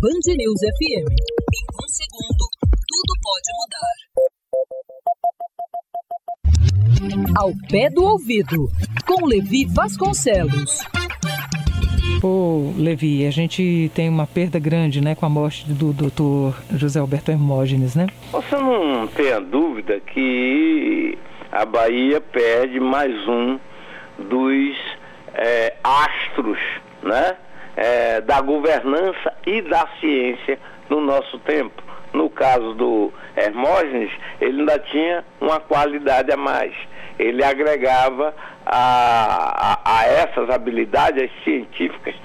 Band News FM. Em um segundo, tudo pode mudar. Ao pé do ouvido, com Levi Vasconcelos. Ô, Levi, a gente tem uma perda grande, né, com a morte do doutor José Alberto Hermógenes, né? Você não tenha dúvida que a Bahia perde mais um dos é, astros, né, é, da governança e da ciência no nosso tempo. No caso do Hermógenes, ele ainda tinha uma qualidade a mais. Ele agregava a, a, a essas habilidades científicas,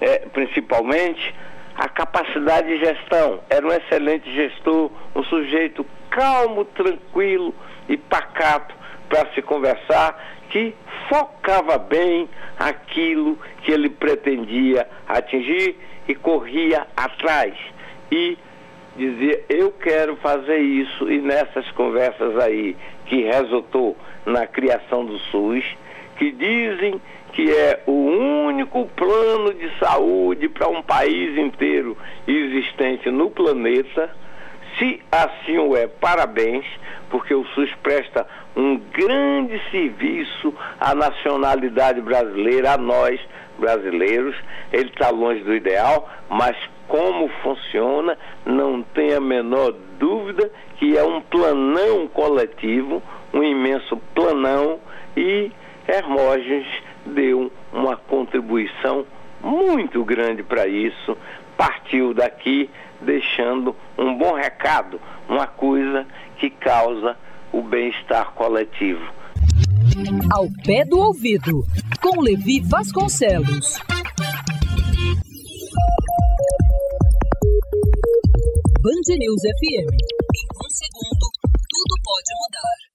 é, principalmente, a capacidade de gestão. Era um excelente gestor, um sujeito calmo, tranquilo e pacato para se conversar, que focava bem aquilo que ele pretendia atingir e corria atrás. E dizia, eu quero fazer isso, e nessas conversas aí, que resultou na criação do SUS, que dizem que é o único plano de saúde para um país inteiro existente no planeta. Se assim o é, parabéns, porque o SUS presta um grande serviço à nacionalidade brasileira, a nós brasileiros. Ele está longe do ideal, mas como funciona, não tem a menor dúvida que é um planão coletivo, um imenso planão, e Hermógenes deu uma contribuição muito grande para isso, partiu daqui deixando um bom recado, uma coisa que causa o bem-estar coletivo. Ao pé do ouvido, com Levi Vasconcelos. Band News FM. Em um segundo, tudo pode mudar.